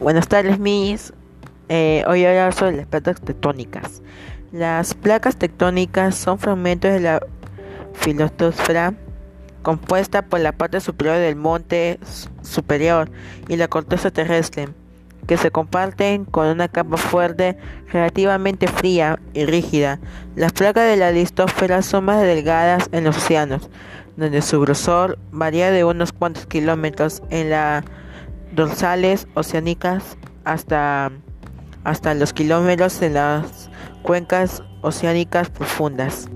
Buenas tardes, mis. Eh, hoy voy a hablar sobre las placas tectónicas. Las placas tectónicas son fragmentos de la filosofía compuesta por la parte superior del monte superior y la corteza terrestre, que se comparten con una capa fuerte relativamente fría y rígida. Las placas de la listósfera son más delgadas en los océanos, donde su grosor varía de unos cuantos kilómetros en las dorsales oceánicas hasta, hasta los kilómetros en las cuencas oceánicas profundas.